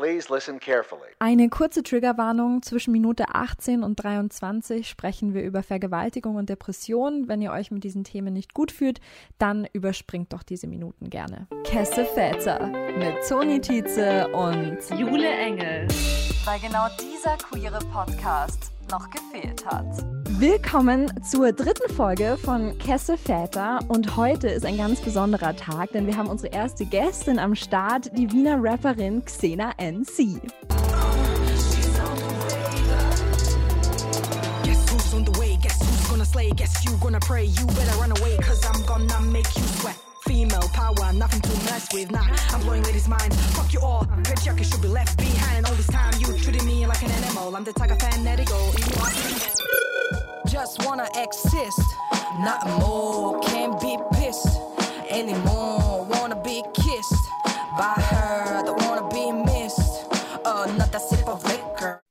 Please listen carefully. Eine kurze Triggerwarnung. Zwischen Minute 18 und 23 sprechen wir über Vergewaltigung und Depression. Wenn ihr euch mit diesen Themen nicht gut fühlt, dann überspringt doch diese Minuten gerne. Kesse Väter mit Toni Tietze und Jule Engel. Weil genau dieser queere Podcast noch gefehlt hat. Willkommen zur dritten Folge von Kesse Väter und heute ist ein ganz besonderer Tag, denn wir haben unsere erste Gästin am Start, die Wiener Rapperin Xena NC. Slay? Guess you gonna pray. You better run away, cause I'm gonna make you sweat. Female power, nothing to mess with. Nah, I'm blowing ladies' minds. Fuck you all. Patriarchy should be left behind. All this time you treated me like an animal. I'm the tiger fan, let it go. Just wanna exist, not more. Can't be pissed anymore.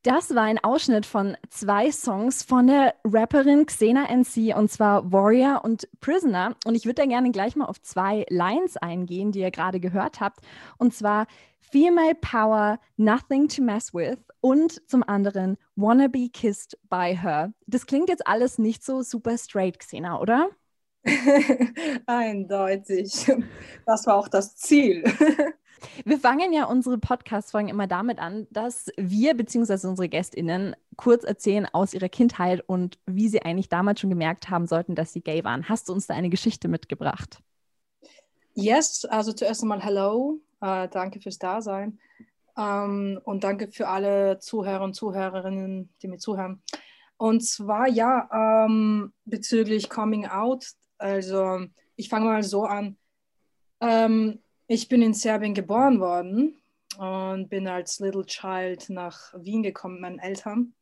Das war ein Ausschnitt von zwei Songs von der Rapperin Xena NC und zwar Warrior und Prisoner. Und ich würde da gerne gleich mal auf zwei Lines eingehen, die ihr gerade gehört habt. Und zwar Female Power, Nothing to Mess with und zum anderen Wanna Be Kissed by Her. Das klingt jetzt alles nicht so super straight, Xena, oder? Eindeutig. Das war auch das Ziel. Wir fangen ja unsere Podcast-Folgen immer damit an, dass wir bzw. unsere GästInnen kurz erzählen aus ihrer Kindheit und wie sie eigentlich damals schon gemerkt haben sollten, dass sie gay waren. Hast du uns da eine Geschichte mitgebracht? Yes, also zuerst einmal Hello. Äh, danke fürs Dasein. Ähm, und danke für alle Zuhörer und Zuhörerinnen, die mir zuhören. Und zwar ja, ähm, bezüglich Coming Out. Also ich fange mal so an. Ähm, ich bin in Serbien geboren worden und bin als Little Child nach Wien gekommen mit meinen Eltern.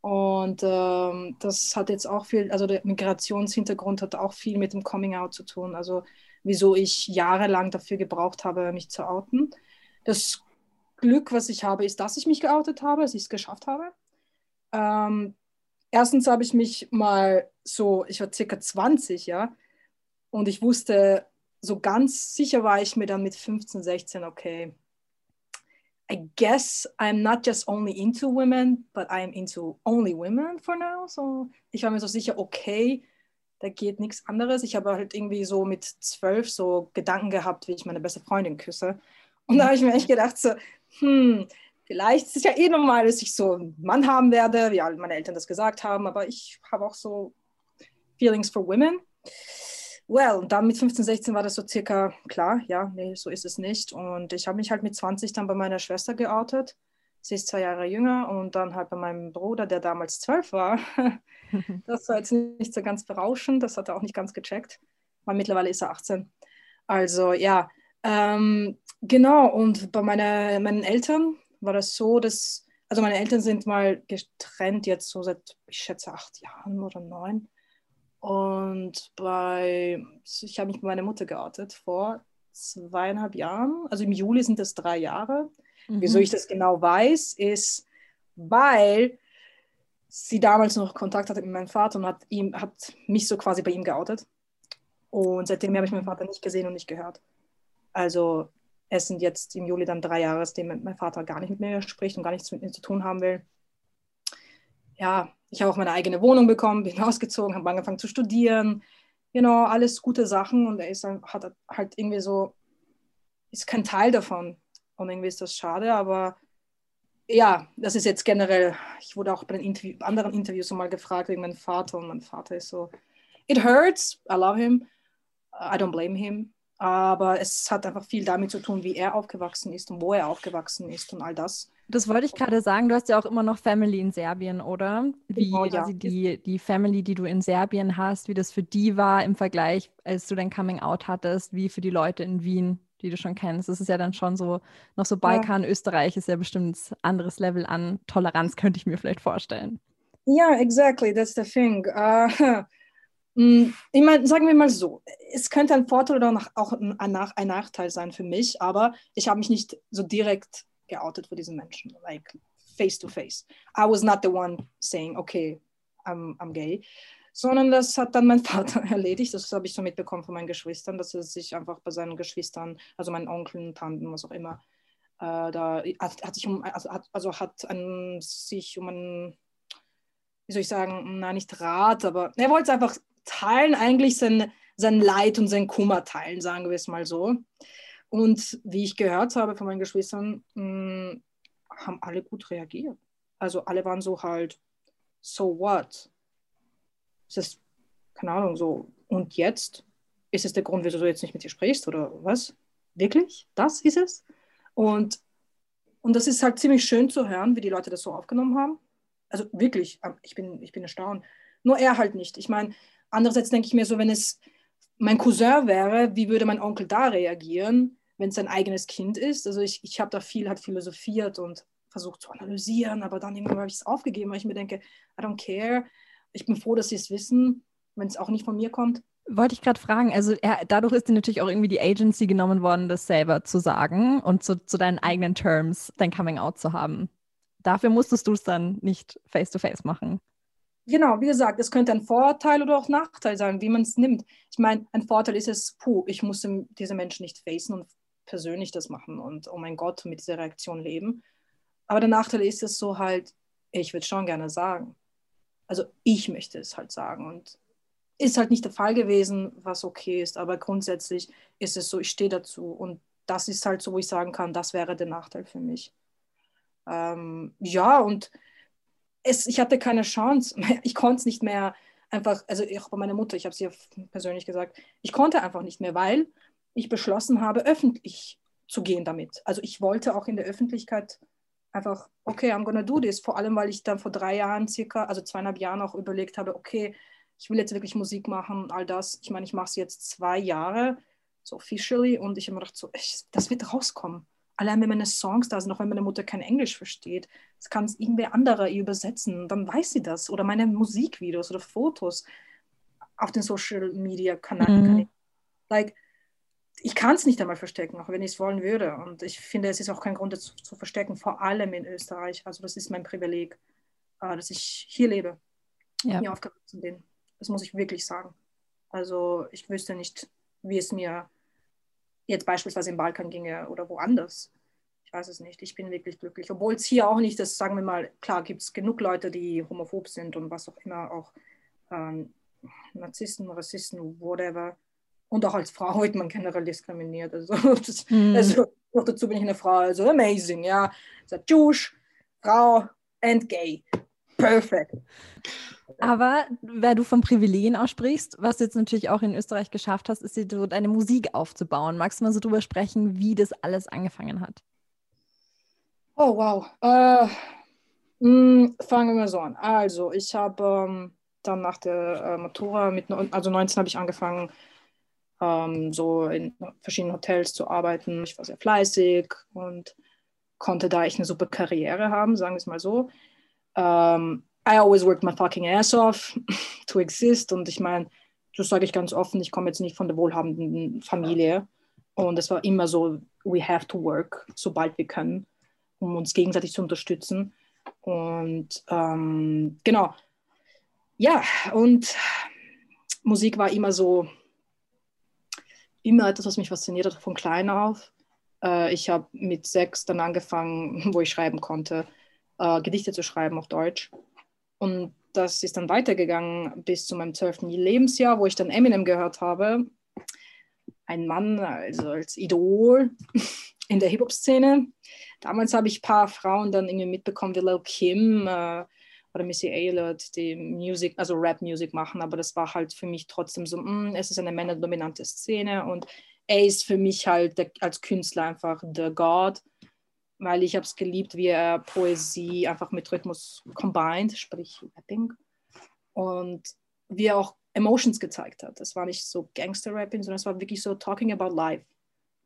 Und ähm, das hat jetzt auch viel, also der Migrationshintergrund hat auch viel mit dem Coming Out zu tun. Also wieso ich jahrelang dafür gebraucht habe, mich zu outen. Das Glück, was ich habe, ist, dass ich mich geoutet habe, dass ich es geschafft habe. Ähm, erstens habe ich mich mal so, ich war circa 20, ja, und ich wusste, so ganz sicher war ich mir dann mit 15, 16, okay, I guess I'm not just only into women, but I'm into only women for now. So, ich war mir so sicher, okay, da geht nichts anderes. Ich habe halt irgendwie so mit zwölf so Gedanken gehabt, wie ich meine beste Freundin küsse. Und da habe ich mir echt gedacht, so, hm, vielleicht ist es ja eh normal, dass ich so einen Mann haben werde, wie meine Eltern das gesagt haben, aber ich habe auch so Feelings for Women. Well, dann mit 15, 16 war das so circa klar, ja, nee, so ist es nicht. Und ich habe mich halt mit 20 dann bei meiner Schwester geoutet. Sie ist zwei Jahre jünger und dann halt bei meinem Bruder, der damals zwölf war. das war jetzt nicht so ganz berauschend, das hat er auch nicht ganz gecheckt, weil mittlerweile ist er 18. Also ja, ähm, genau. Und bei meiner, meinen Eltern war das so, dass, also meine Eltern sind mal getrennt jetzt so seit, ich schätze, acht Jahren oder neun. Und bei, ich habe mich bei meiner Mutter geoutet vor zweieinhalb Jahren. Also im Juli sind das drei Jahre. Mhm. Wieso ich das genau weiß, ist, weil sie damals noch Kontakt hatte mit meinem Vater und hat, ihm, hat mich so quasi bei ihm geoutet. Und seitdem habe ich meinen Vater nicht gesehen und nicht gehört. Also es sind jetzt im Juli dann drei Jahre, seitdem mein Vater gar nicht mit mir spricht und gar nichts mit mir zu tun haben will. Ja, ich habe auch meine eigene Wohnung bekommen, bin ausgezogen, habe angefangen zu studieren. You know, alles gute Sachen und er ist, hat halt irgendwie so, ist kein Teil davon. Und irgendwie ist das schade, aber ja, das ist jetzt generell, ich wurde auch bei den Interview, anderen Interviews mal gefragt wegen meinem Vater und mein Vater ist so, it hurts, I love him, I don't blame him, aber es hat einfach viel damit zu tun, wie er aufgewachsen ist und wo er aufgewachsen ist und all das. Das wollte ich gerade sagen. Du hast ja auch immer noch Family in Serbien, oder? Wie Genau, ja. quasi die, die Family, die du in Serbien hast, wie das für die war im Vergleich, als du dein Coming Out hattest, wie für die Leute in Wien, die du schon kennst. Das ist ja dann schon so, noch so Balkan, Österreich ist ja bestimmt ein anderes Level an Toleranz, könnte ich mir vielleicht vorstellen. Ja, exactly, that's the thing. Uh, ich meine, sagen wir mal so, es könnte ein Vorteil oder auch- ein, ein Nachteil sein für mich, aber ich habe mich nicht so direkt geoutet für diesen Menschen, like face to face. I was not the one saying, okay, I'm, I'm gay, sondern das hat dann mein Vater erledigt. Das habe ich so mitbekommen von meinen Geschwistern, dass er sich einfach bei seinen Geschwistern, also meinen Onkeln, Tanten, was auch immer, Äh, da hat, hat sich um, also hat, also hat ein, sich um einen, wie soll ich sagen, na nicht Rat, aber er wollte einfach teilen, eigentlich sein, sein Leid und sein Kummer teilen, sagen wir es mal so. Und wie ich gehört habe von meinen Geschwistern, mh, mm, haben alle gut reagiert. Also alle waren so halt, so what? Ist das, keine Ahnung, so, und jetzt? Ist es der Grund, wieso du jetzt nicht mit dir sprichst oder was? Wirklich? Das ist es? Und, und das ist halt ziemlich schön zu hören, wie die Leute das so aufgenommen haben. Also wirklich, ähm, ich bin, ich bin erstaunt. Nur er halt nicht. Ich meine, andererseits denke ich mir so, wenn es mein Cousin wäre, wie würde mein Onkel da reagieren, wenn es sein eigenes Kind ist? Also ich, ich habe da viel halt philosophiert und versucht zu analysieren, aber dann irgendwann habe ich es aufgegeben, weil ich mir denke, I don't care. Ich bin froh, dass sie es wissen, wenn es auch nicht von mir kommt. Wollte ich gerade fragen, also er, dadurch ist dir natürlich auch irgendwie die Agency genommen worden, das selber zu sagen und zu, zu deinen eigenen Terms dein Coming Out zu haben. Dafür musstest du es dann nicht face-to-face -face machen. Genau, wie gesagt, es könnte ein Vorteil oder auch Nachteil sein, wie man es nimmt. Ich meine, ein Vorteil ist es, puh, ich muss diese Menschen nicht facen und persönlich das machen und oh mein Gott, mit dieser Reaktion leben. Aber der Nachteil ist es so halt, ich würde schon gerne sagen. Also ich möchte es halt sagen und ist halt nicht der Fall gewesen, was okay ist, aber grundsätzlich ist es so, ich stehe dazu und das ist halt so, wo ich sagen kann, das wäre der Nachteil für mich. Ähm, ja, und es, ich hatte keine Chance, ich konnte es nicht mehr einfach, also auch bei meiner Mutter, ich habe es ihr persönlich gesagt, ich konnte einfach nicht mehr, weil ich beschlossen habe, öffentlich zu gehen damit. Also ich wollte auch in der Öffentlichkeit einfach, okay, I'm gonna do this, vor allem, weil ich dann vor drei Jahren circa, also zweieinhalb Jahren auch überlegt habe, okay, ich will jetzt wirklich Musik machen, all das. Ich meine, ich mache es jetzt zwei Jahre, so officially, und ich habe mir gedacht, so, ich, das wird rauskommen. Allein wenn meine Songs da sind, auch wenn meine Mutter kein Englisch versteht, das kann es irgendwer anderer übersetzen, dann weiß sie das. Oder meine Musikvideos oder Fotos auf den Social Media Kanälen. Mhm. Like, ich kann es nicht einmal verstecken, auch wenn ich es wollen würde. Und ich finde, es ist auch kein Grund, es zu, zu, verstecken, vor allem in Österreich. Also das ist mein Privileg, äh, dass ich hier lebe, ja. hier aufgewachsen bin. Das muss ich wirklich sagen. Also ich wüsste nicht, wie es mir jetzt beispielsweise im Balkan ginge oder woanders. Ich weiß es nicht. Ich bin wirklich glücklich. Obwohl es hier auch nicht, das sagen wir mal, klar gibt es genug Leute, die homophob sind und was auch immer, auch ähm, Narzissten, Rassisten, whatever. Und auch als Frau wird man generell diskriminiert. Also, das, mm. also noch dazu bin ich eine Frau, also amazing, ja. Jewish, Frau and gay. Perfect. Aber wenn du von Privilegien aussprichst, was du jetzt natürlich auch in Österreich geschafft hast, ist dir so deine Musik aufzubauen. Magst du mal so drüber sprechen, wie das alles angefangen hat? Oh, wow. Äh, mh, hm, fangen wir so an. Also, ich habe ähm, dann nach der äh, Matura, mit, also 19 habe ich angefangen, ähm, so in verschiedenen Hotels zu arbeiten. Ich war sehr fleißig und konnte da echt eine super Karriere haben, sagen wir es mal so. Ähm, I always worked my fucking ass off to exist. Und ich meine, das sage ich ganz offen, ich komme jetzt nicht von der wohlhabenden Familie. Und es war immer so, we have to work, sobald wir können, um uns gegenseitig zu unterstützen. Und ähm, genau, ja, und Musik war immer so, immer etwas, was mich fasziniert hat, von klein auf. Äh, ich habe mit sechs dann angefangen, wo ich schreiben konnte, äh, Gedichte zu schreiben auf Deutsch. Und das ist dann weitergegangen bis zu meinem zwölften Lebensjahr, wo ich dann Eminem gehört habe. Ein Mann, also als Idol in der Hip-Hop-Szene. Damals habe ich ein paar Frauen dann irgendwie mitbekommen, wie Lil Kim äh, oder Missy Elliott, die Musik, also Rap-Musik machen, aber das war halt für mich trotzdem so, mh, mm, es ist eine männerdominante Szene und er ist für mich halt der, als Künstler einfach der God weil ich habe es geliebt, wie er Poesie einfach mit Rhythmus combined, sprich Rapping. Und wie er auch Emotions gezeigt hat. Das war nicht so Gangster-Rapping, sondern es war wirklich so talking about life,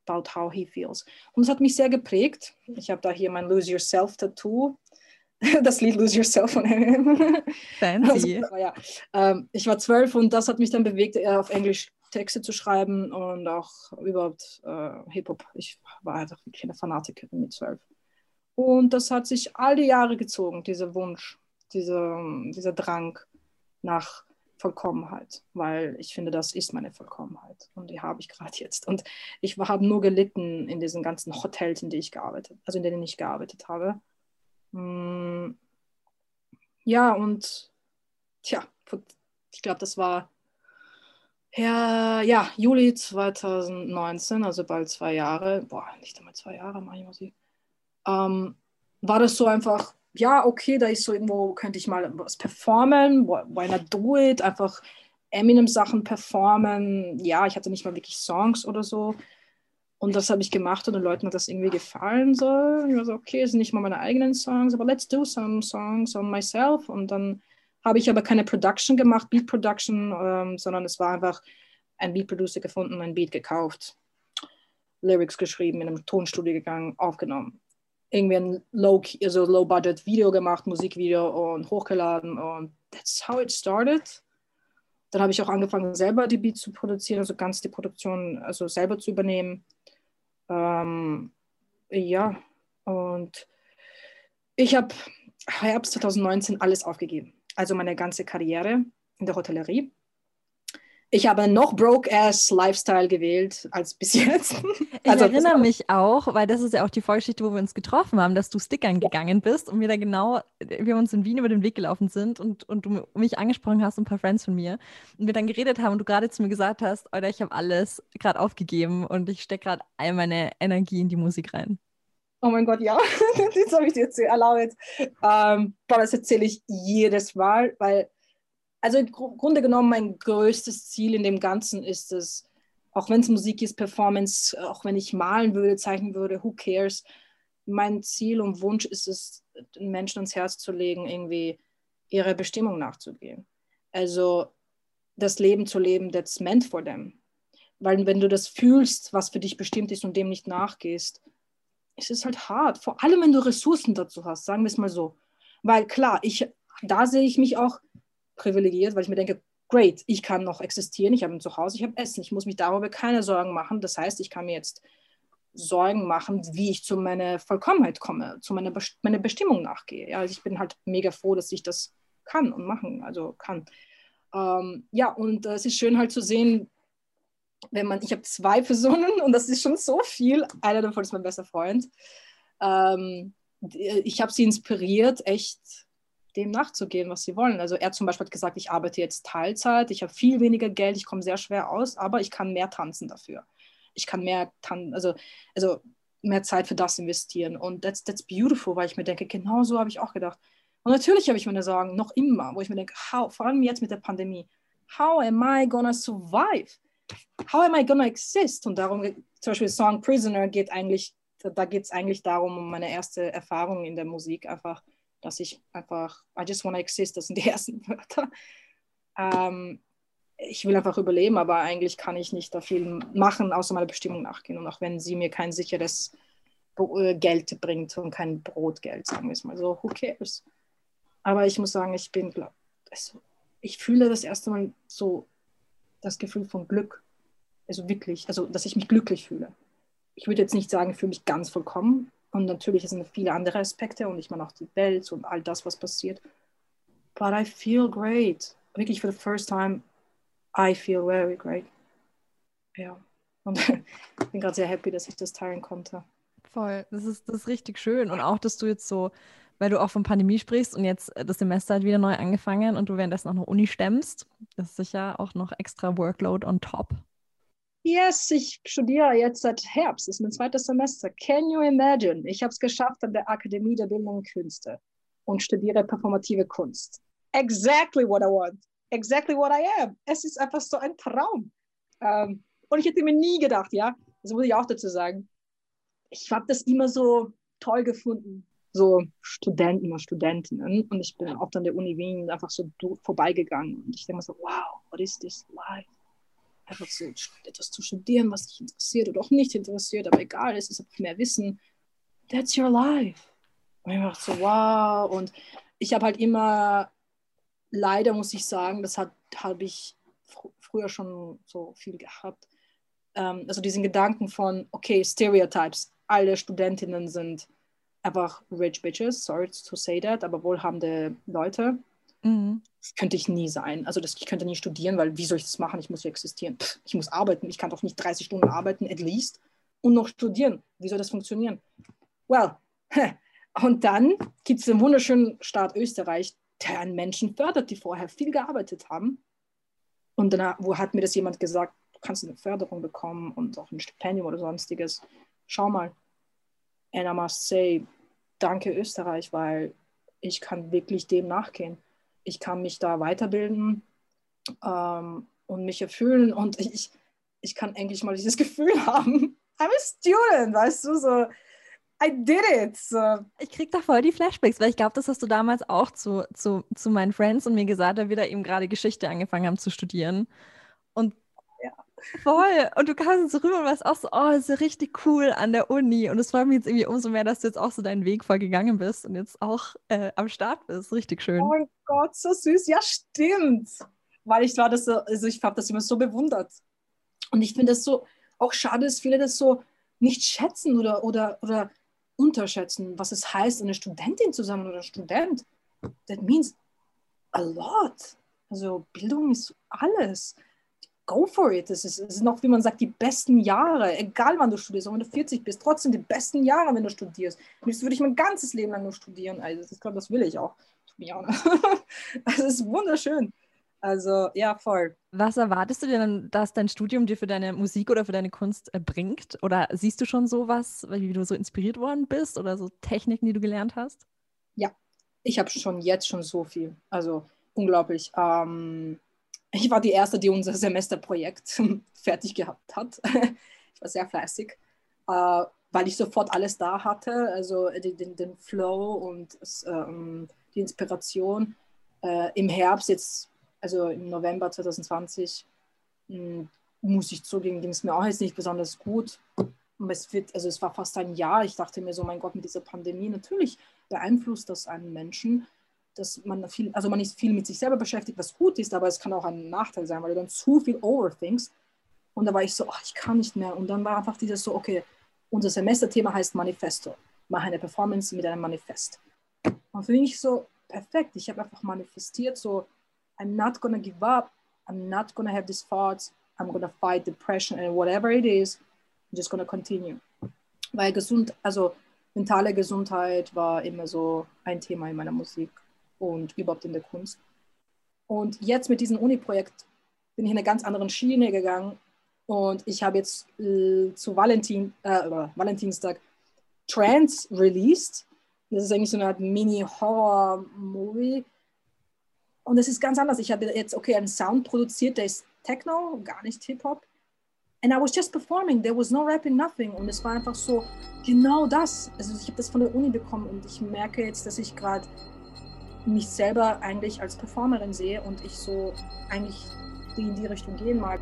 about how he feels. Und es hat mich sehr geprägt. Ich habe da hier mein Lose Yourself Tattoo. Das Lied Lose Yourself von Eminem. Fancy. Also, ja. ähm, ich war zwölf und das hat mich dann bewegt, eher auf Englisch Texte zu schreiben und auch überhaupt äh, Hip-Hop. Ich war einfach wirklich eine Fanatikerin mit zwölf. Und das hat sich all die Jahre gezogen, dieser Wunsch, dieser, dieser Drang nach Vollkommenheit, weil ich finde, das ist meine Vollkommenheit und die habe ich gerade jetzt. Und ich habe nur gelitten in diesen ganzen Hotels, in denen ich gearbeitet, also in denen ich gearbeitet habe. Mm, ja, und tja, ich glaube, das war ja, ja, Juli 2019, also bald zwei Jahre, boah, nicht einmal zwei Jahre mache ich Musik, ähm, war das so einfach, ja, okay, da ist so irgendwo, könnte ich mal was performen, why not do it, einfach Eminem-Sachen performen, ja, ich hatte nicht mal wirklich Songs oder so und das habe ich gemacht und den Leuten hat das irgendwie gefallen so, ich war so, okay, es sind nicht mal meine eigenen Songs, aber let's do some songs on myself und dann habe ich aber keine Production gemacht, Beat Production, ähm, sondern es war einfach ein Beat Producer gefunden, ein Beat gekauft, Lyrics geschrieben, in einem Tonstudio gegangen, aufgenommen. Irgendwie ein low, also low budget Video gemacht, Musikvideo und hochgeladen und that's how it started. Dann habe ich auch angefangen, selber die Beats zu produzieren, also ganz die Produktion also selber zu übernehmen. Ähm, ja, und ich habe Herbst 2019 alles aufgegeben also meine ganze Karriere in der Hotellerie. Ich habe noch broke-ass-Lifestyle gewählt als bis jetzt. Ich also, erinnere mich auch, weil das ist ja auch die Vorgeschichte, wo wir uns getroffen haben, dass du stickern ja. gegangen bist und wir da genau, wir uns in Wien über den Weg gelaufen sind und, und du mich angesprochen hast, ein paar Friends von mir. Und wir dann geredet haben und du gerade zu mir gesagt hast, Alter, ich habe alles gerade aufgegeben und ich stecke gerade all meine Energie in die Musik rein. Oh mein Gott, ja, das habe ich dir jetzt. Ähm, das erzähle ich jedes Mal, weil, also im Grunde genommen, mein größtes Ziel in dem Ganzen ist es, auch wenn es Musik ist, Performance, auch wenn ich malen würde, zeichnen würde, who cares? Mein Ziel und Wunsch ist es, den Menschen ans Herz zu legen, irgendwie ihrer Bestimmung nachzugehen. Also das Leben zu leben, that's meant for them. Weil wenn du das fühlst, was für dich bestimmt ist und dem nicht nachgehst, es ist halt hart, vor allem wenn du Ressourcen dazu hast, sagen wir es mal so. Weil klar, ich, da sehe ich mich auch privilegiert, weil ich mir denke, great, ich kann noch existieren, ich habe ein Zuhause, ich habe Essen, ich muss mich darüber keine Sorgen machen. Das heißt, ich kann mir jetzt Sorgen machen, wie ich zu meiner Vollkommenheit komme, zu meiner, meiner Bestimmung nachgehe. Ja, also ich bin halt mega froh, dass ich das kann und machen, also kann. Ähm, ja, und äh, es ist schön halt zu sehen, wenn man, ich habe zwei Personen und das ist schon so viel. Einer davon ist mein bester Freund. Ähm, ich habe sie inspiriert, echt dem nachzugehen, was sie wollen. Also er zum Beispiel hat gesagt, ich arbeite jetzt Teilzeit, ich habe viel weniger Geld, ich komme sehr schwer aus, aber ich kann mehr tanzen dafür. Ich kann mehr tan also, also mehr Zeit für das investieren. Und that's, that's beautiful, weil ich mir denke, genau so habe ich auch gedacht. Und natürlich habe ich meine Sorgen, noch immer, wo ich mir denke, how, vor allem jetzt mit der Pandemie, how am I gonna survive? how am I gonna exist? Und darum, zum Beispiel Song Prisoner geht eigentlich, da geht es eigentlich darum, um meine erste Erfahrung in der Musik, einfach, dass ich einfach, I just wanna exist, das sind die ersten Wörter. Ähm, ich will einfach überleben, aber eigentlich kann ich nicht da viel machen, außer meiner Bestimmung nachgehen. Und auch wenn sie mir kein sicheres äh, Geld bringt und kein Brotgeld, sagen wir es mal so, who cares? Aber ich muss sagen, ich bin, glaub, also, ich fühle das erste Mal so das Gefühl von Glück. Also wirklich, also dass ich mich glücklich fühle. Ich würde jetzt nicht sagen, ich fühle mich ganz vollkommen. Und natürlich sind viele andere Aspekte und ich meine auch die Welt und all das, was passiert. But I feel great. Wirklich for the first time, I feel very great. Ja. Und ich bin gerade sehr happy, dass ich das teilen konnte. Voll, das ist, das ist richtig schön. Und auch, dass du jetzt so weil du auch von Pandemie sprichst und jetzt äh, das Semester hat wieder neu angefangen und du währenddessen auch noch Uni stemmst. Das ist sicher auch noch extra Workload on top. Yes, ich studiere jetzt seit Herbst, ist mein zweites Semester. Can you imagine? Ich habe es geschafft an der Akademie der Bildenden Künste und studiere performative Kunst. Exactly what I want. Exactly what I am. Es ist einfach so ein Traum. Ähm, und ich hätte mir nie gedacht, ja, das muss ich auch dazu sagen. Ich habe das immer so toll gefunden, so Studenten und Studentinnen und ich bin oft an der Uni Wien einfach so vorbeigegangen und ich denke mir so, wow, what is this life? Einfach so etwas zu studieren, was dich interessiert oder auch nicht interessiert, aber egal, es ist einfach mehr Wissen. That's your life. Und ich dachte so, wow. Und ich habe halt immer, leider muss ich sagen, das habe ich fr früher schon so viel gehabt. Ähm, also diesen Gedanken von, okay, Stereotypes, alle Studentinnen sind einfach rich bitches, sorry to say that, aber wohlhabende Leute. Mhm. Das könnte ich nie sein. Also das, ich könnte nie studieren, weil wie soll ich das machen? Ich muss ja existieren. Pff, ich muss arbeiten. Ich kann doch nicht 30 Stunden arbeiten, at least, und noch studieren. Wie soll das funktionieren? Well, und dann gibt es den wunderschönen Staat Österreich, der an Menschen fördert, die vorher viel gearbeitet haben. Und dann wo hat mir das jemand gesagt, du kannst eine Förderung bekommen und auch ein Stipendium oder sonstiges. Schau mal. And I must say, danke Österreich, weil ich kann wirklich dem nachgehen. Ich kann mich da weiterbilden ähm, und mich erfüllen und ich, ich kann endlich mal dieses Gefühl haben, I'm a student, weißt du, so I did it. So. Ich krieg da voll die Flashbacks, weil ich glaube, das hast du damals auch zu, zu, zu meinen Friends und mir gesagt, da wir da eben gerade Geschichte angefangen haben zu studieren. Voll. Und du kamst so rüber und warst auch so, oh, das ist ja richtig cool an der Uni. Und es freut mich jetzt irgendwie umso mehr, dass du jetzt auch so deinen Weg voll gegangen bist und jetzt auch äh, am Start bist. Richtig schön. Oh mein Gott, so süß. Ja, stimmt. Weil ich war das so, also ich habe das immer so bewundert. Und ich finde es so auch schade, dass viele das so nicht schätzen oder, oder, oder unterschätzen, was es heißt, eine Studentin zu sein oder Student. That means a lot. Also Bildung ist alles. Go for it. Es ist, es ist noch, wie man sagt, die besten Jahre, egal wann du studierst, auch wenn du 40 bist, trotzdem die besten Jahre, wenn du studierst. Und jetzt würde ich mein ganzes Leben lang nur studieren. Also ich glaube, das will ich auch. Das ist wunderschön. Also ja, voll. Was erwartest du denn, dass dein Studium dir für deine Musik oder für deine Kunst äh, bringt? Oder siehst du schon sowas, wie du so inspiriert worden bist oder so Techniken, die du gelernt hast? ich habe schon jetzt schon so viel. Also unglaublich. Ähm, ich war die Erste, die unser Semesterprojekt fertig gehabt hat. ich war sehr fleißig, äh, weil ich sofort alles da hatte. Also den, den, Flow und ähm, die Inspiration. Äh, Im Herbst, jetzt, also im November 2020, mh, muss ich zugeben, ging es mir auch jetzt nicht besonders gut. Es wird, also es war fast ein Jahr. Ich dachte mir so, mein Gott, mit dieser Pandemie, natürlich beeinflusst das einen Menschen, dass man viel, also man ist viel mit sich selber beschäftigt, was gut ist, aber es kann auch ein Nachteil sein, weil du dann zu viel overthinkst. Und da war ich so, ach, ich kann nicht mehr. Und dann war einfach dieses so, okay, unser Semesterthema heißt Manifesto. Mach eine Performance mit einem Manifest. Und für mich so, perfekt. Ich habe einfach manifestiert, so, I'm not gonna give up. I'm not gonna have these thoughts. I'm gonna fight depression and whatever it is. I'm just gonna continue. Weil gesund, also mentale Gesundheit war immer so ein Thema in meiner Musik und überhaupt in der Kunst. Und jetzt mit diesem Uni-Projekt bin ich in eine ganz andere Schiene gegangen und ich habe jetzt äh, zu Valentin, äh, Valentinstag Trance released. Das ist eigentlich so eine Art Mini-Horror-Movie. Und es ist ganz anders. Ich habe jetzt, okay, einen Sound produziert, der ist Techno, gar nicht Hip-Hop. And I was just performing. There was no rapping, nothing. Und es war einfach so genau das. Also ich habe das von der Uni bekommen und ich merke jetzt, dass ich gerade mich selber eigentlich als Performerin sehe und ich so eigentlich in die Richtung gehen mag.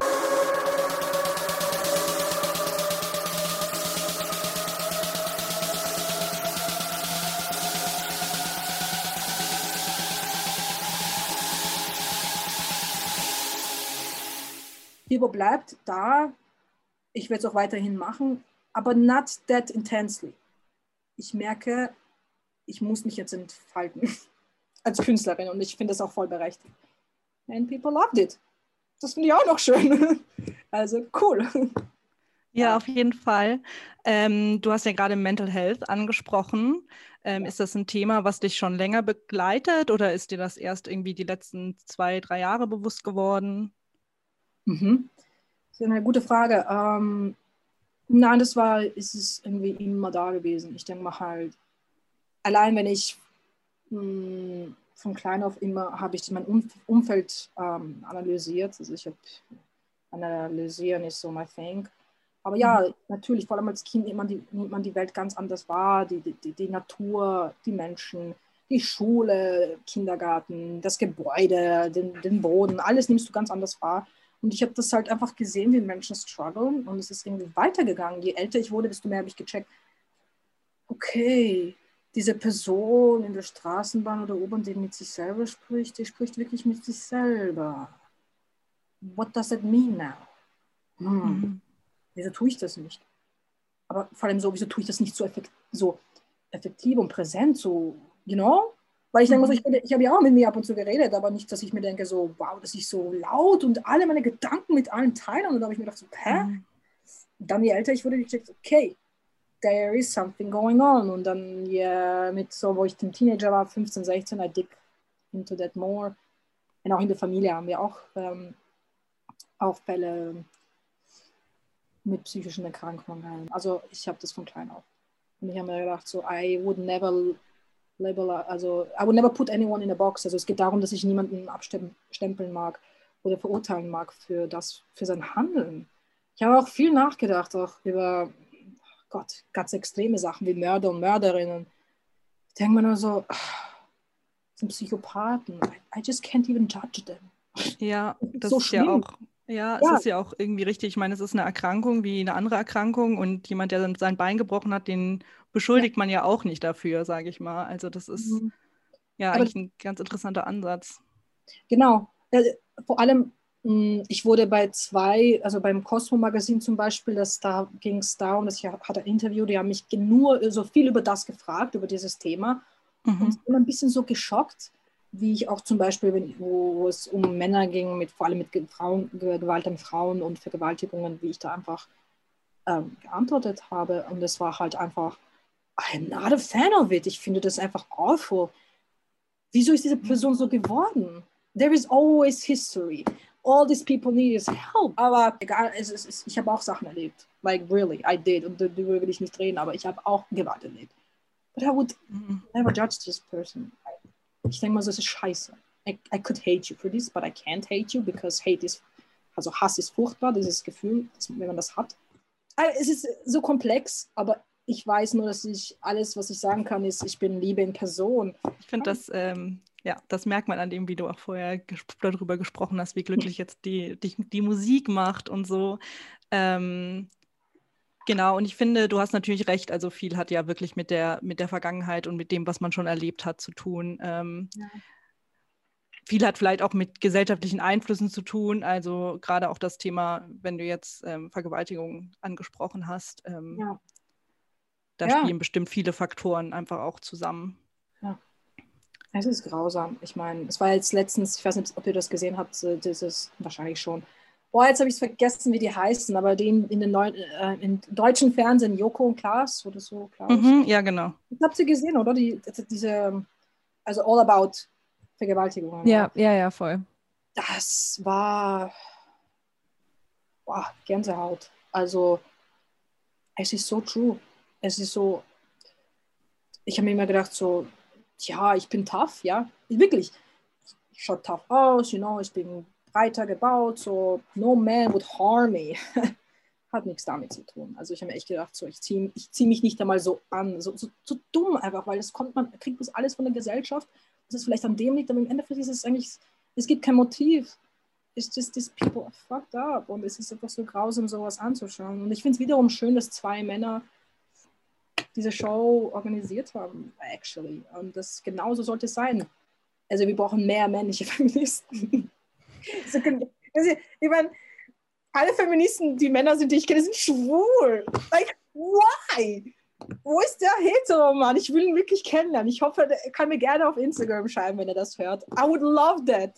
Bibo bleibt da. Ich werde es auch weiterhin machen, aber not that intensely. Ich merke, ich muss mich jetzt entfalten als Künstlerin und ich finde das auch voll berechtigt. And people loved it. Das finde ich auch noch schön. Also cool. Ja, auf jeden Fall. Ähm, du hast ja gerade Mental Health angesprochen. Ähm, Ja. Ist das ein Thema, was dich schon länger begleitet oder ist dir das erst irgendwie die letzten zwei, drei Jahre bewusst geworden? Mhm. Das ist eine gute Frage. Ähm, nein, das war, ist es irgendwie immer da gewesen. Ich denke mal halt, allein wenn ich mh, von klein auf immer, habe ich mein Umf Umfeld ähm, analysiert. Also ich habe, analysieren ist so my thing. Aber ja, natürlich, vor allem als Kind nimmt man die, nimmt man die Welt ganz anders wahr, die, die, die Natur, die Menschen, die Schule, Kindergarten, das Gebäude, den, den Boden, alles nimmst du ganz anders wahr. Und ich habe das halt einfach gesehen, wie Menschen strugglen und es ist irgendwie weitergegangen. Je älter ich wurde, desto mehr habe ich gecheckt, okay, diese Person in der Straßenbahn oder U-Bahn, die mit sich selber spricht, die spricht wirklich mit sich selber. What does that mean now? Hm, Mhm. wieso tue ich das nicht? Aber vor allem so, wieso tue ich das nicht so, effekt so effektiv und präsent, so, you know? Weil ich denke, so, ich, bin- ich habe ja auch mit mir ab und zu geredet, aber nicht, dass ich mir denke, so, wow, dass ich so laut und alle meine Gedanken mit allen teilen. Und dann habe ich mir gedacht, so, hä? Mhm. dann je älter ich wurde, ich dachte, okay, there is something going on. Und dann ja, mit so, wo ich ein Teenager war, 15, 16, I dig into that more. Und auch in der Familie haben wir auch, ähm, auch Fälle mit psychischen Erkrankungen. Also ich habe das von klein auf. Und ich habe mir gedacht, so, I would never label, also I would never put anyone in a box. Also es geht darum, dass ich niemanden abstempeln mag oder verurteilen mag für das, für sein Handeln. Ich habe auch viel nachgedacht, auch über Gott, ganz extreme Sachen wie Mörder und Mörderinnen. Ich denke mir nur so, das sind Psychopathen. I, I just can't even judge them. Ja, das so ist ja schlimm. auch, ja, Ja. es ist ja auch irgendwie richtig. Ich meine, es ist eine Erkrankung wie eine andere Erkrankung und jemand, der sein Bein gebrochen hat, den beschuldigt man ja auch nicht dafür, sage ich mal. Also das ist Mhm. ja Aber- eigentlich ein ganz interessanter Ansatz. Genau. Äh, vor allem, ich wurde bei zwei, also beim Cosmo Magazin zum Beispiel, das, da ging es darum, dass ich hatte ein Interview, die haben mich nur so viel über das gefragt, über dieses Thema. Und Mhm. ich bin ein bisschen so geschockt, wie ich auch zum Beispiel, wenn, wo, es um Männer ging, mit, vor allem mit Frauen, Ge- Gewalt an Frauen und Vergewaltigungen, wie ich da einfach ähm, geantwortet habe. Und es war halt einfach, I'm not a fan of it. Ich finde das einfach awful. Wieso ist diese Person so geworden? There is always history. All these people need is help. Aber egal, es ist, es- ich habe auch Sachen erlebt. Like really, I did. Und darüber will ich nicht reden, aber ich habe auch Gewalt erlebt. But I would never judge this person. Ich denke mal, so, es ist scheiße. I, I could hate you for this, but I can't hate you because hate is, also Hass ist furchtbar, dieses Gefühl, wenn man das hat. Also, Es ist so komplex, aber ich weiß nur, dass ich alles, was ich sagen kann, ist, ich bin Liebe in Person. Ich finde, das, ähm, ja, das merkt man an dem, wie du auch vorher gesp darüber gesprochen hast, wie glücklich jetzt die, die, die Musik macht und so. Ähm, genau, und ich finde, du hast natürlich recht, also viel hat ja wirklich mit der, mit der Vergangenheit und mit dem, was man schon erlebt hat, zu tun. Ähm, Ja. Viel hat vielleicht auch mit gesellschaftlichen Einflüssen zu tun, also gerade auch das Thema, wenn du jetzt ähm, Vergewaltigung angesprochen hast, ähm, Ja. da Ja. spielen bestimmt viele Faktoren einfach auch zusammen. Es ist grausam. Ich meine, es war jetzt letztens, ich weiß nicht, ob ihr das gesehen habt, dieses, wahrscheinlich schon. Boah, jetzt habe ich es vergessen, wie die heißen, aber den in den neuen, äh, im deutschen Fernsehen, Joko und Klaas oder so, Klaus. Mhm, ja, genau. Ich habe sie gesehen, oder? Die, diese, also all about Vergewaltigungen. Ja, ja, ja, voll. Das war boah, Gänsehaut. Also, es ist so true. Es ist so, ich habe mir immer gedacht, so, ja, ich bin tough, ja, wirklich. Ich schaue tough aus, you know, ich bin breiter gebaut, so, no man would harm me. Hat nichts damit zu tun. Also ich habe mir echt gedacht, so, ich ziehe ich zieh mich nicht einmal so an, so, so, so dumm einfach, weil das kommt man, kriegt das alles von der Gesellschaft, das ist vielleicht an dem liegt, aber im Endeffekt ist es eigentlich, es gibt kein Motiv. It's just these people are fucked up und es ist einfach so grausam, sowas anzuschauen. Und ich finde es wiederum schön, dass zwei Männer diese Show organisiert haben, actually. Und das genauso sollte es sein. Also wir brauchen mehr männliche Feministen. so, also, ich meine, alle Feministen, die Männer sind, die ich kenne, sind schwul. Like, why? Wo ist der Hetero-Mann? Ich will ihn wirklich kennenlernen. Ich hoffe, er kann mir gerne auf Instagram schreiben, wenn er das hört. I would love that.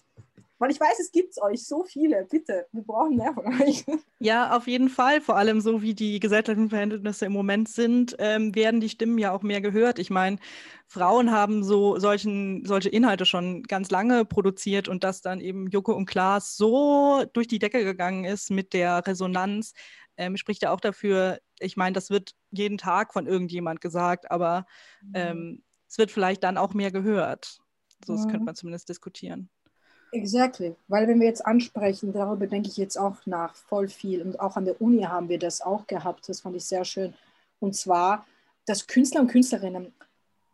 Weil ich weiß, es gibt euch so viele. Bitte, wir brauchen mehr von euch. Ja, auf jeden Fall. Vor allem so wie die gesellschaftlichen Verhältnisse im Moment sind, ähm, werden die Stimmen ja auch mehr gehört. Ich meine, Frauen haben so solchen, solche Inhalte schon ganz lange produziert und dass dann eben Joko und Klaas so durch die Decke gegangen ist mit der Resonanz, ähm, spricht ja auch dafür, ich meine, das wird jeden Tag von irgendjemand gesagt, aber ähm, es wird vielleicht dann auch mehr gehört. So, das könnte Mhm. man zumindest diskutieren. Exactly, weil wenn wir jetzt ansprechen, darüber denke ich jetzt auch nach voll viel und auch an der Uni haben wir das auch gehabt, das fand ich sehr schön. Und zwar, dass Künstler und Künstlerinnen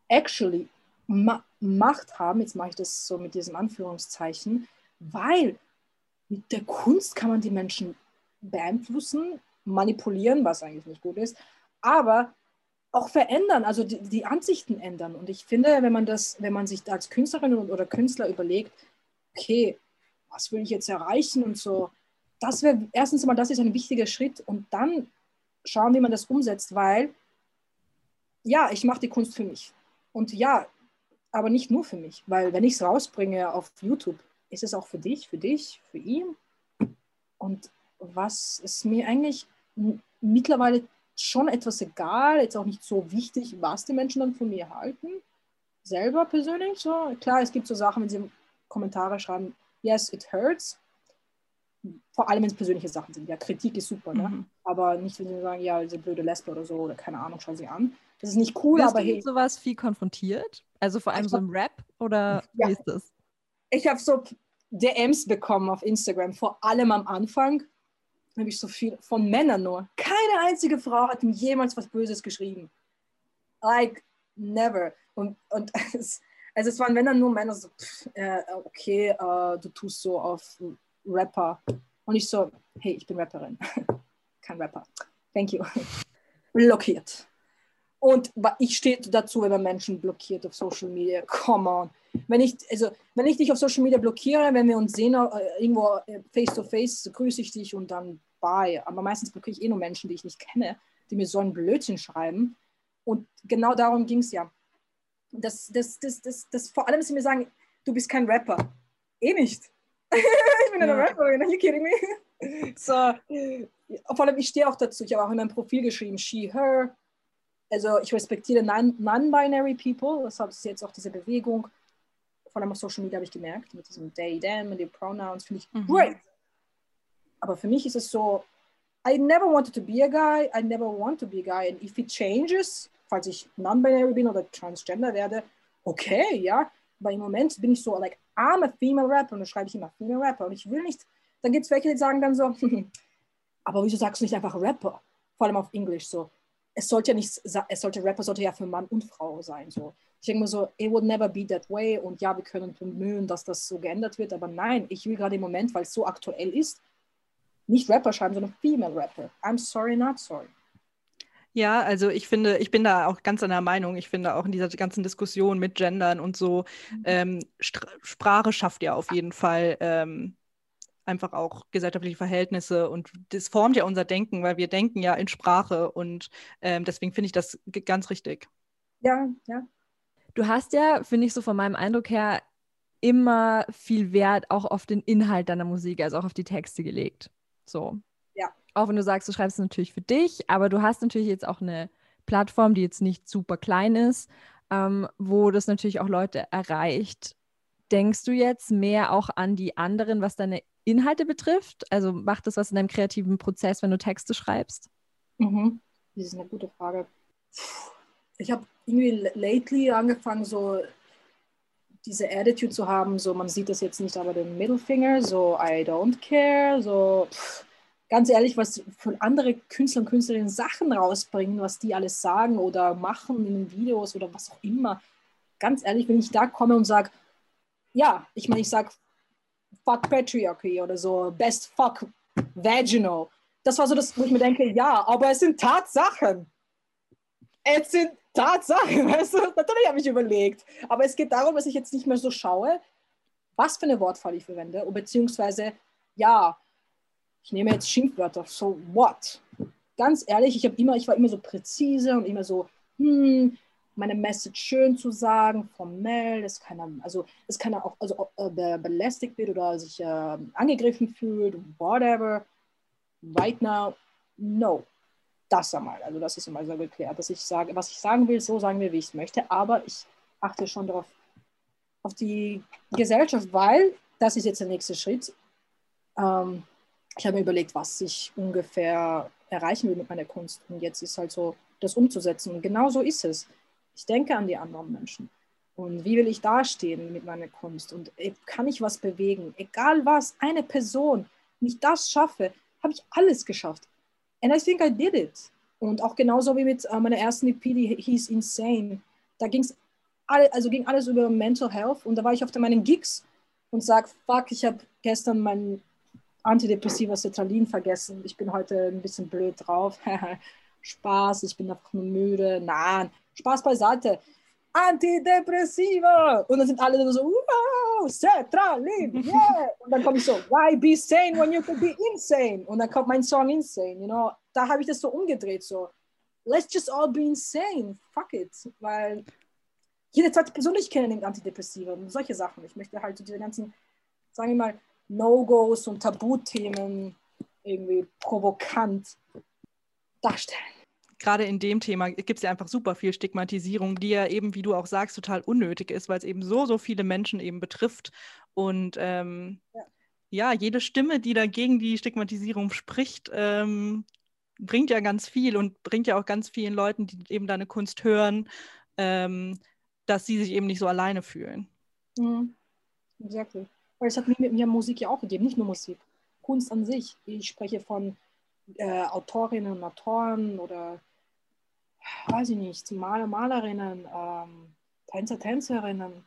actually Ma Macht haben, jetzt mache ich das so mit diesem Anführungszeichen, weil mit der Kunst kann man die Menschen beeinflussen, manipulieren, was eigentlich nicht gut ist, aber auch verändern, also die, die Ansichten ändern. Und ich finde, wenn man das, wenn man sich als Künstlerin oder Künstler überlegt, okay, was will ich jetzt erreichen und so. Das wäre erstens mal, das ist ein wichtiger Schritt und dann schauen, wie man das umsetzt, weil ja, ich mache die Kunst für mich. Und ja, aber nicht nur für mich, weil wenn ich es rausbringe auf YouTube, ist es auch für dich, für dich, für ihn. Und was ist mir eigentlich mittlerweile schon etwas egal, jetzt auch nicht so wichtig, was die Menschen dann von mir halten, selber persönlich so. Klar, es gibt so Sachen, wenn sie Kommentare schreiben, yes, it hurts, vor allem wenn es persönliche Sachen sind. Ja, Kritik ist super, ne? Mhm. aber nicht, wenn sie sagen, ja, diese blöde Lesbe oder so oder keine Ahnung, schau sie an. Das ist nicht cool, Wirst aber du hey. mit sowas viel konfrontiert? Also vor allem so im Rap oder Ja. wie ist das? Ich habe so DMs bekommen auf Instagram, vor allem am Anfang habe ich so viel von Männern nur. Keine einzige Frau hat mir jemals was Böses geschrieben. Like, never. Und, und es, also es waren wenn dann nur Männer so, pff, äh, okay, äh, du tust so auf Rapper. Und ich so, hey, ich bin Rapperin. Kein Rapper. Thank you. Blockiert. Und ich stehe dazu, wenn man Menschen blockiert auf Social Media. Come on. Wenn ich, also, wenn ich dich auf Social Media blockiere, wenn wir uns sehen, äh, irgendwo äh, face to face, grüße ich dich und dann bye. Aber meistens blockiere ich eh nur Menschen, die ich nicht kenne, die mir so ein Blödsinn schreiben. Und genau darum ging es ja. Das, das, das, das, das, vor allem, dass sie mir sagen, du bist kein Rapper. Eh nicht. ich bin eine Ja. Rapperin, are you kidding me? so, vor allem, ich stehe auch dazu. Ich habe auch in meinem Profil geschrieben, she, her. Also ich respektiere non- non-binary people, deshalb ist jetzt auch diese Bewegung, vor allem auf Social Media habe ich gemerkt, mit diesem they, them, mit den Pronouns, finde ich Mhm. great. Aber für mich ist es so, I never wanted to be a guy, I never want to be a guy. And if it changes, falls ich non-binary bin oder transgender werde, okay, ja. Aber im Moment bin ich so, like, I'm a female rapper und dann schreibe ich immer female rapper. Und ich will nicht, dann gibt es welche, die sagen dann so, aber wieso sagst du nicht einfach Rapper? Vor allem auf Englisch so. Es sollte ja nicht, es sollte Rapper sollte ja für Mann und Frau sein. So. Ich denke mir so, it would never be that way. Und ja, wir können bemühen, dass das so geändert wird. Aber nein, ich will gerade im Moment, weil es so aktuell ist, nicht Rapper schreiben, sondern Female Rapper. I'm sorry, not sorry. Ja, also ich finde, ich bin da auch ganz einer Meinung. Ich finde auch in dieser ganzen Diskussion mit Gendern und so, ähm, Str Sprache schafft ja auf jeden Fall ähm, einfach auch gesellschaftliche Verhältnisse und das formt ja unser Denken, weil wir denken ja in Sprache und ähm, deswegen finde ich das ganz richtig. Ja, ja. Du hast ja, finde ich so von meinem Eindruck her, immer viel Wert auch auf den Inhalt deiner Musik, also auch auf die Texte gelegt. So. Auch wenn du sagst, du schreibst es natürlich für dich, aber du hast natürlich jetzt auch eine Plattform, die jetzt nicht super klein ist, ähm, wo das natürlich auch Leute erreicht. Denkst du jetzt mehr auch an die anderen, was deine Inhalte betrifft? Also macht das was in deinem kreativen Prozess, wenn du Texte schreibst? Mhm. Das ist eine gute Frage. Ich habe irgendwie lately angefangen, so diese Attitude zu haben, so man sieht das jetzt nicht, aber den Mittelfinger, so I don't care, so pff, ganz ehrlich, was für andere Künstler und Künstlerinnen Sachen rausbringen, was die alles sagen oder machen in den Videos oder was auch immer. Ganz ehrlich, wenn ich da komme und sage, ja, ich meine, ich sage fuck Patriarchy oder so, best fuck vaginal. Das war so das, wo ich mir denke, ja, aber es sind Tatsachen. Es sind Tatsachen, weißt du? Natürlich habe ich überlegt. Aber es geht darum, dass ich jetzt nicht mehr so schaue, was für eine Wortwahl ich verwende, beziehungsweise, ja, ich nehme jetzt Schimpfwörter, so what? Ganz ehrlich, ich, immer, ich war immer so präzise und immer so, hm, meine Message schön zu sagen, formell, dass keiner, also dass keiner auch also, äh, be belästigt wird oder sich äh, angegriffen fühlt, whatever. Right now, no. Das einmal, also das ist einmal so geklärt, dass ich sage, was ich sagen will, so sagen wir, wie ich es möchte, aber ich achte schon darauf, auf die Gesellschaft, weil das ist jetzt der nächste Schritt. Ähm, ich habe mir überlegt, was ich ungefähr erreichen will mit meiner Kunst. Und jetzt ist halt so, das umzusetzen. Und genau so ist es. Ich denke an die anderen Menschen. Und wie will ich dastehen mit meiner Kunst? Und äh, kann ich was bewegen? Egal was, eine Person. Wenn ich das schaffe, habe ich alles geschafft. And I think I did it. Und auch genauso wie mit äh, meiner ersten EP, die hieß Insane. Da ging es alle, also ging alles über Mental Health. Und da war ich auf meinen Gigs und sage, fuck, ich habe gestern mein Antidepressiva Cetralin vergessen. Ich bin heute ein bisschen blöd drauf. Spaß, ich bin einfach nur müde. Nein, Spaß beiseite. Antidepressiva! Und dann sind alle dann so, wow, Cetralin, yeah! Und dann komme ich so, why be sane when you can be insane? Und dann kommt mein Song Insane, you know? Da habe ich das so umgedreht, so, let's just all be insane, fuck it. Weil jede zweite Person, die ich kenne, nimmt Antidepressiva und solche Sachen. Ich möchte halt so diese ganzen, sagen wir mal, No-Gos und Tabuthemen irgendwie provokant darstellen. Gerade in dem Thema gibt es ja einfach super viel Stigmatisierung, die ja eben, wie du auch sagst, total unnötig ist, weil es eben so, so viele Menschen eben betrifft. Und ähm, ja. ja. jede Stimme, die dagegen die Stigmatisierung spricht, ähm, bringt ja ganz viel und bringt ja auch ganz vielen Leuten, die eben deine Kunst hören, ähm, dass sie sich eben nicht so alleine fühlen. Mhm. Exactly. Weil es hat mir, mir Musik ja auch gegeben, nicht nur Musik. Kunst an sich. Ich spreche von äh, Autorinnen und Autoren oder weiß ich nicht, Maler, Malerinnen, ähm, Tänzer, Tänzerinnen,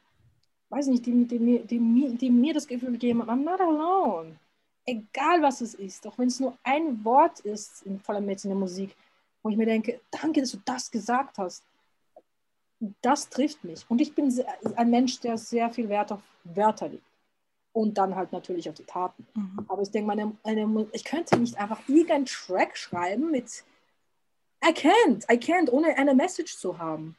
weiß ich nicht, die, die, die, die, mir das Gefühl geben, I'm not alone. Egal was es ist, auch wenn es nur ein Wort ist, in, vor allem jetzt in der Musik, wo ich mir denke, danke, dass du das gesagt hast. Das trifft mich. Und ich bin ein Mensch, der sehr viel Wert auf Wörter legt und dann halt natürlich auf die Taten. Mhm. Aber ich denke, meine, eine, ich könnte nicht einfach irgendeinen Track schreiben mit I can't, I can't, ohne eine Message zu haben.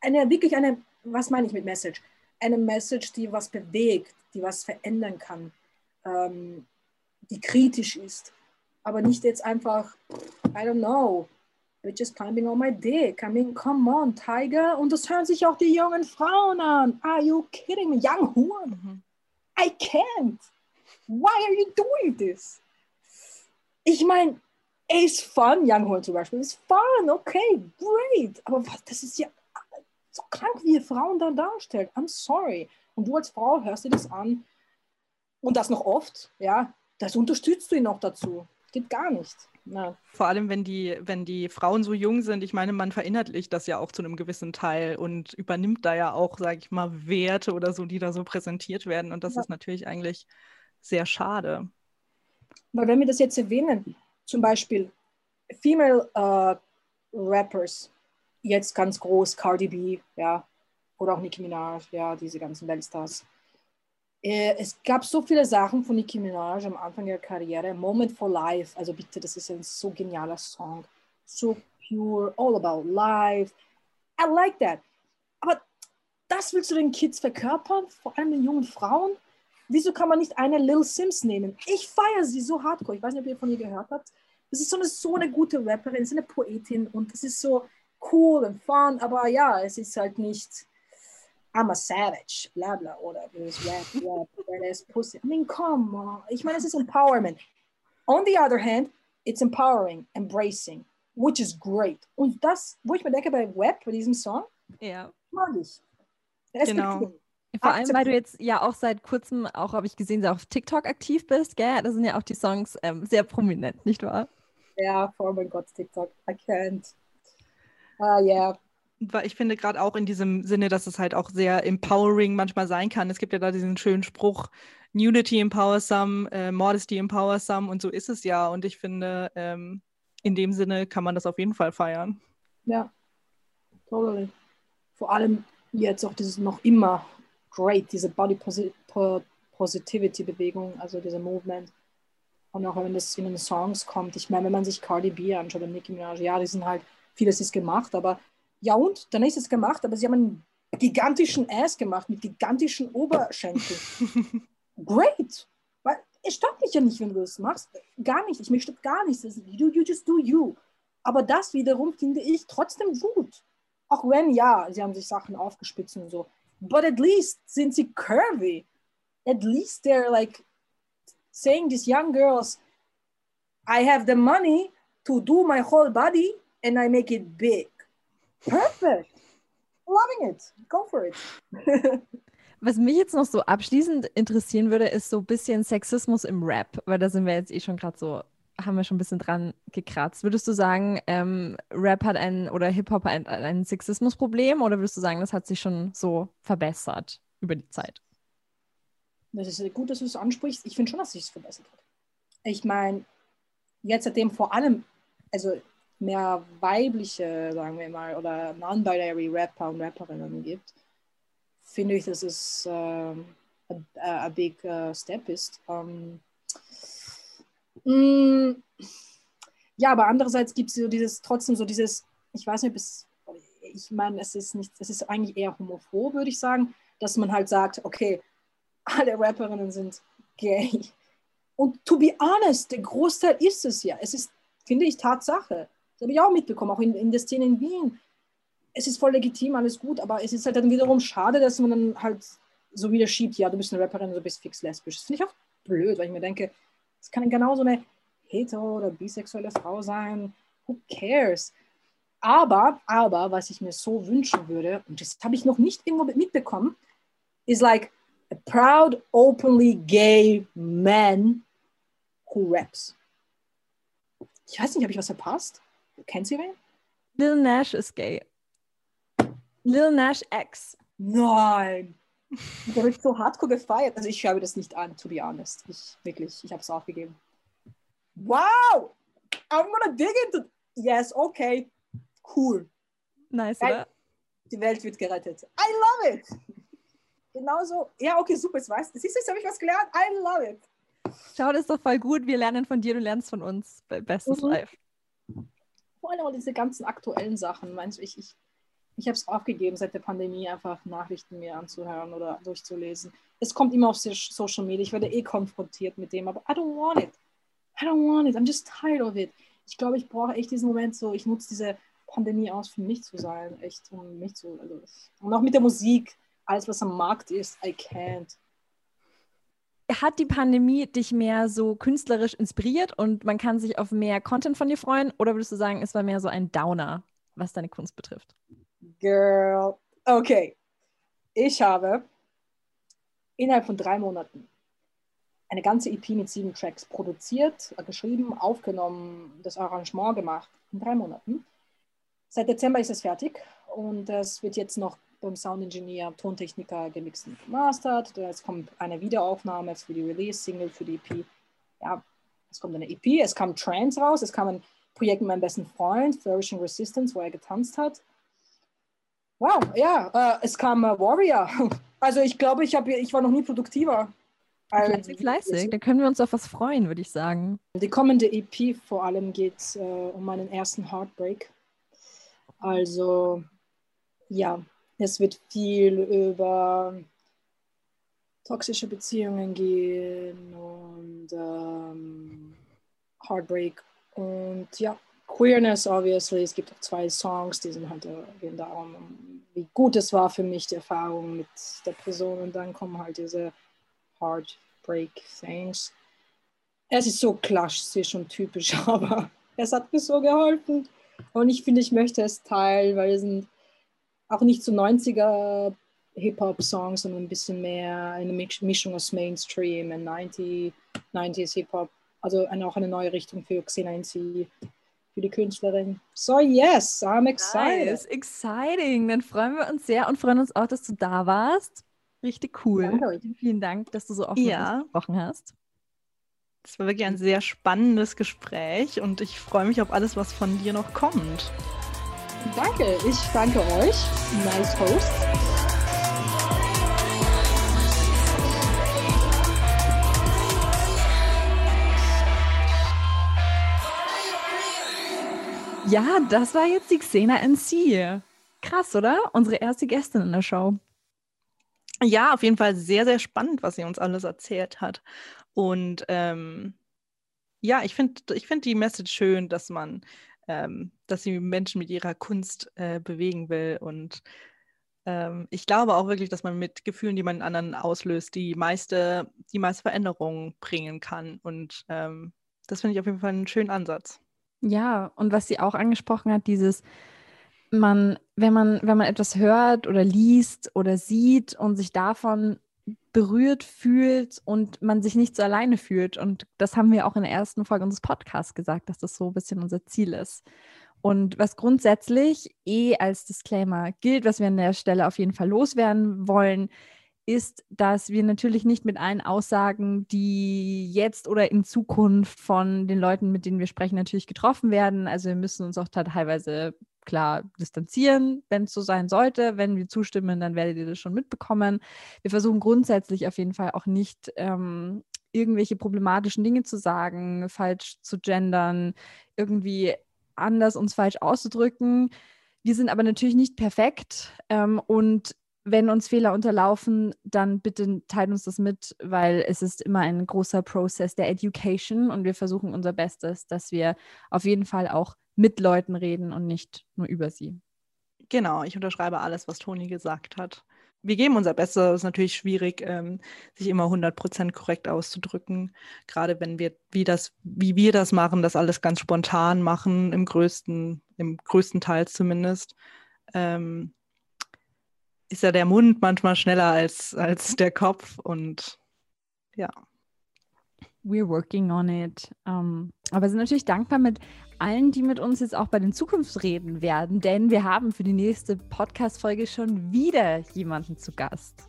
Eine wirklich eine, was meine ich mit Message? Eine Message, die was bewegt, die was verändern kann, ähm, die kritisch ist. Aber nicht jetzt einfach, I don't know, bitches climbing on my dick. I mean, come on, Tiger. Und das hören sich auch die jungen Frauen an. Are you kidding me? Young Horn. Mhm. I can't. Why are you doing this? Ich meine, er ist fun, Young Horn zum Beispiel, ist fun, okay, great. Aber was, das ist ja so krank, wie ihr Frauen da darstellt. I'm sorry. Und du als Frau hörst dir das an und das noch oft, ja, das unterstützt du ihn noch dazu. Geht gar nicht. Ja. Vor allem, wenn die, wenn die Frauen so jung sind, ich meine, man verinnerlicht das ja auch zu einem gewissen Teil und übernimmt da ja auch, sage ich mal, Werte oder so, die da so präsentiert werden. Und das ja. ist natürlich eigentlich sehr schade. Weil wenn wir das jetzt erwähnen, zum Beispiel Female uh, Rappers, jetzt ganz groß, Cardi B, ja, oder auch Nicki Minaj, ja, diese ganzen Weltstars. Äh, es gab so viele Sachen von Nicki Minaj am Anfang ihrer Karriere. Moment for Life, also bitte, das ist ein so genialer Song. So pure, all about life. I like that. Aber das willst du den Kids verkörpern, vor allem den jungen Frauen? Wieso kann man nicht eine Lil Sims nehmen? Ich feiere sie so hardcore. Ich weiß nicht, ob ihr von ihr gehört habt. Das ist so eine, so eine gute Rapperin, ist eine Poetin und es ist so cool und fun, aber ja, es ist halt nicht I'm a savage, bla bla, oder this rap, rap, badass pussy. I mean, come on. Ich meine, es ist Empowerment. On the other hand, it's empowering, embracing, which is great. Und das, wo ich mir denke bei Web, bei diesem Song, ja. mag ich. Genau. Vor allem, weil du jetzt ja auch seit kurzem, auch habe ich gesehen, sehr auf TikTok aktiv bist, gell? Da sind ja auch die Songs ähm, sehr prominent, nicht wahr? Ja, oh mein Gott, TikTok. I can't. Ah, uh, yeah ich finde gerade auch in diesem Sinne, dass es halt auch sehr empowering manchmal sein kann. Es gibt ja da diesen schönen Spruch, Nudity empowers some, äh, Modesty empowers some und so ist es ja. Und ich finde, ähm, in dem Sinne kann man das auf jeden Fall feiern. Ja, totally. Vor allem jetzt auch dieses noch immer great, diese Body Posi Positivity Bewegung, also diese Movement. Und auch wenn das in den Songs kommt. Ich meine, wenn man sich Cardi B anschaut und Nicki Minaj, ja, die sind halt, vieles ist gemacht, aber ja und? Dann ist es gemacht, aber sie haben einen gigantischen Ass gemacht mit gigantischen Oberschenkeln. Great! Weil es stört mich ja nicht, wenn du das machst. Gar nicht. Ich mich stört gar nichts. You, you just do you. Aber das wiederum finde ich trotzdem gut. Auch wenn, ja, sie haben sich Sachen aufgespitzt und so. But at least sind sie curvy. At least they're like saying these young girls, I have the money to do my whole body and I make it big. Perfect. Loving it. Go for it. Was mich jetzt noch so abschließend interessieren würde, ist so ein bisschen Sexismus im Rap, weil da sind wir jetzt eh schon gerade so, haben wir schon ein bisschen dran gekratzt. Würdest du sagen, ähm, Rap hat ein oder Hip-Hop ein, ein Sexismusproblem oder würdest du sagen, das hat sich schon so verbessert über die Zeit? Das ist gut, dass du es ansprichst. Ich finde schon, dass sich es verbessert hat. Ich meine, jetzt seitdem vor allem, also mehr weibliche, sagen wir mal, oder non-binary Rapper und Rapperinnen gibt, finde ich, dass es äh, a, big uh, step ist. Um, ähm, mm, ja, aber andererseits gibt es so dieses, trotzdem so dieses, ich weiß nicht, bis, ich meine, es ist nicht, es ist eigentlich eher homophob, würde ich sagen, dass man halt sagt, okay, alle Rapperinnen sind gay. Und to be honest, der Großteil ist es ja. Es ist, finde ich, Tatsache. Das habe ich auch mitbekommen, auch in, in der Szene in Wien. Es ist voll legitim, alles gut, aber es ist halt dann wiederum schade, dass man dann halt so wieder schiebt, ja, du bist eine Rapperin, du bist fix lesbisch. Das finde ich auch blöd, weil ich mir denke, es kann genauso eine hetero- oder bisexuelle Frau sein. Who cares? Aber, aber, was ich mir so wünschen würde, und das habe ich noch nicht irgendwo mitbekommen, ist like a proud, openly gay man who raps. Ich weiß nicht, habe ich was verpasst? Kennt ihr wen? Lil Nash ist gay. Lil Nash X. Nein. Der wird so hardcore gefeiert. Also ich schaue das nicht an, to be honest. Ich wirklich, ich habe es aufgegeben. Wow! I'm gonna dig into. Yes, okay. Cool. Nice, oder? Die Welt wird gerettet. I love it. Genauso. Ja, okay, super. Jetzt weißt du. Siehst du, jetzt habe ich was gelernt. I love it. Schau, das ist doch voll gut. Wir lernen von dir, du lernst von uns. Be- Bestes Mhm. Live. Vor allem auch diese ganzen aktuellen Sachen. Meinst ich, ich, ich habe es aufgegeben, seit der Pandemie einfach Nachrichten mir anzuhören oder durchzulesen. Es kommt immer auf so- Social Media. Ich werde eh konfrontiert mit dem, aber I don't want it. I don't want it. I'm just tired of it. Ich glaube, ich brauche echt diesen Moment so, ich nutze diese Pandemie aus, für mich zu sein. Echt, um mich zu. Also, und auch mit der Musik. Alles, was am Markt ist, I can't. Hat die Pandemie dich mehr so künstlerisch inspiriert und man kann sich auf mehr Content von dir freuen? Oder würdest du sagen, es war mehr so ein Downer, was deine Kunst betrifft? Girl. Okay. Ich habe innerhalb von drei Monaten eine ganze EP mit sieben Tracks produziert, geschrieben, aufgenommen, das Arrangement gemacht. In drei Monaten. Seit Dezember ist es fertig und es wird jetzt noch beim Soundingenieur, Tontechniker gemixt und gemastert. Es kommt eine Wiederaufnahme für die Release-Single, für die EP. Ja, es kommt eine EP, es kam Trance raus, es kam ein Projekt mit meinem besten Freund, Flourishing Resistance, wo er getanzt hat. Wow, ja, äh, es kam äh, Warrior. Also ich glaube, ich, hab, ich war noch nie produktiver. Fleißig, fleißig. Da können wir uns auf was freuen, würde ich sagen. Die kommende EP vor allem geht äh, um meinen ersten Heartbreak. Also ja, es wird viel über toxische Beziehungen gehen und ähm, Heartbreak und ja, Queerness obviously. Es gibt auch zwei Songs, die sind halt äh, gehen darum, wie gut es war für mich, die Erfahrung mit der Person und dann kommen halt diese Heartbreak Things. Es ist so klassisch und typisch, aber es hat mir so geholfen. Und ich finde, ich möchte es teilen, weil es sind auch nicht so 90er Hip-Hop-Songs, sondern ein bisschen mehr eine Mischung aus Mainstream und 90, 90s Hip-Hop. Also eine, auch eine neue Richtung für Xena NC, für die Künstlerin. So, yes, I'm excited. Nice, exciting. Dann freuen wir uns sehr und freuen uns auch, dass du da warst. Richtig cool. Danke. Vielen, Dank, dass du so offen Ja. gesprochen hast. Das war wirklich ein sehr spannendes Gespräch und ich freue mich auf alles, was von dir noch kommt. Danke, ich danke euch. Nice Host. Ja, das war jetzt die Xena NC. Krass, oder? Unsere erste Gästin in der Show. Ja, auf jeden Fall sehr, sehr spannend, was sie uns alles erzählt hat. Und ähm, ja, ich finde ich find die Message schön, dass man, ähm, dass sie Menschen mit ihrer Kunst äh, bewegen will. Und ähm, ich glaube auch wirklich, dass man mit Gefühlen, die man anderen auslöst, die meiste, die meiste Veränderung bringen kann. Und ähm, das finde ich auf jeden Fall einen schönen Ansatz. Ja, und was sie auch angesprochen hat, dieses, man, wenn man, wenn man etwas hört oder liest oder sieht und sich davon berührt fühlt und man sich nicht so alleine fühlt. Und das haben wir auch in der ersten Folge unseres Podcasts gesagt, dass das so ein bisschen unser Ziel ist. Und was grundsätzlich eh als Disclaimer gilt, was wir an der Stelle auf jeden Fall loswerden wollen, ist, dass wir natürlich nicht mit allen Aussagen, die jetzt oder in Zukunft von den Leuten, mit denen wir sprechen, natürlich getroffen werden. Also wir müssen uns auch teilweise klar distanzieren, wenn es so sein sollte. Wenn wir zustimmen, dann werdet ihr das schon mitbekommen. Wir versuchen grundsätzlich auf jeden Fall auch nicht ähm, irgendwelche problematischen Dinge zu sagen, falsch zu gendern, irgendwie anders uns falsch auszudrücken. Wir sind aber natürlich nicht perfekt ähm, und wenn uns Fehler unterlaufen, dann bitte teilt uns das mit, weil es ist immer ein großer Prozess der Education und wir versuchen unser Bestes, dass wir auf jeden Fall auch mit Leuten reden und nicht nur über sie. Genau, ich unterschreibe alles, was Toni gesagt hat. Wir geben unser Bestes. Es ist natürlich schwierig, ähm, sich immer 100% korrekt auszudrücken. Gerade wenn wir, wie, das, wie wir das machen, das alles ganz spontan machen, im größten, im größten Teil zumindest. Ähm, ist ja der Mund manchmal schneller als, als der Kopf und ja. We're working on it. Um, ähm, aber sind natürlich dankbar mit allen, die mit uns jetzt auch bei den Zukunftsreden werden, denn wir haben für die nächste Podcast-Folge schon wieder jemanden zu Gast.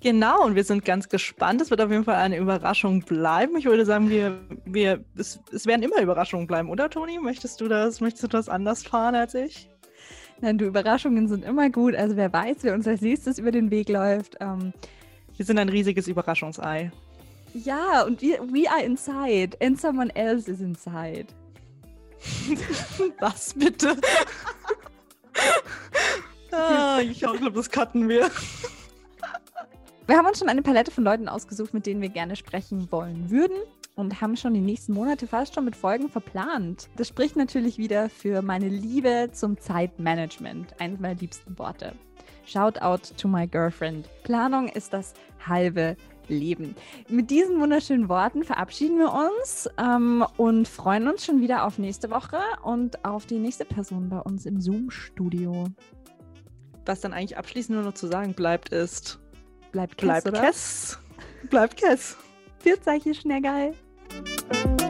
Genau, und wir sind ganz gespannt. Es wird auf jeden Fall eine Überraschung bleiben. Ich würde sagen, wir, wir, es, es werden immer Überraschungen bleiben, oder Toni? Möchtest du das, möchtest du das anders fahren als ich? Nein, du, Überraschungen sind immer gut. Also wer weiß, wer uns als nächstes über den Weg läuft. Ähm, wir sind ein riesiges Überraschungsei. Ja, und wir, we are inside and someone else is inside. Was bitte? ah, ich glaube, das cutten wir. Wir haben uns schon eine Palette von Leuten ausgesucht, mit denen wir gerne sprechen wollen würden und haben schon die nächsten Monate fast schon mit Folgen verplant. Das spricht natürlich wieder für meine Liebe zum Zeitmanagement, eines meiner liebsten Worte. Shout out to my girlfriend. Planung ist das halbe Leben. Mit diesen wunderschönen Worten verabschieden wir uns ähm, und freuen uns schon wieder auf nächste Woche und auf die nächste Person bei uns im Zoom-Studio. Was dann eigentlich abschließend nur noch zu sagen bleibt, ist: Bleibt Kess. Bleibt Kess. Bleibt Kess. Zeichen schnell geil. Thank you.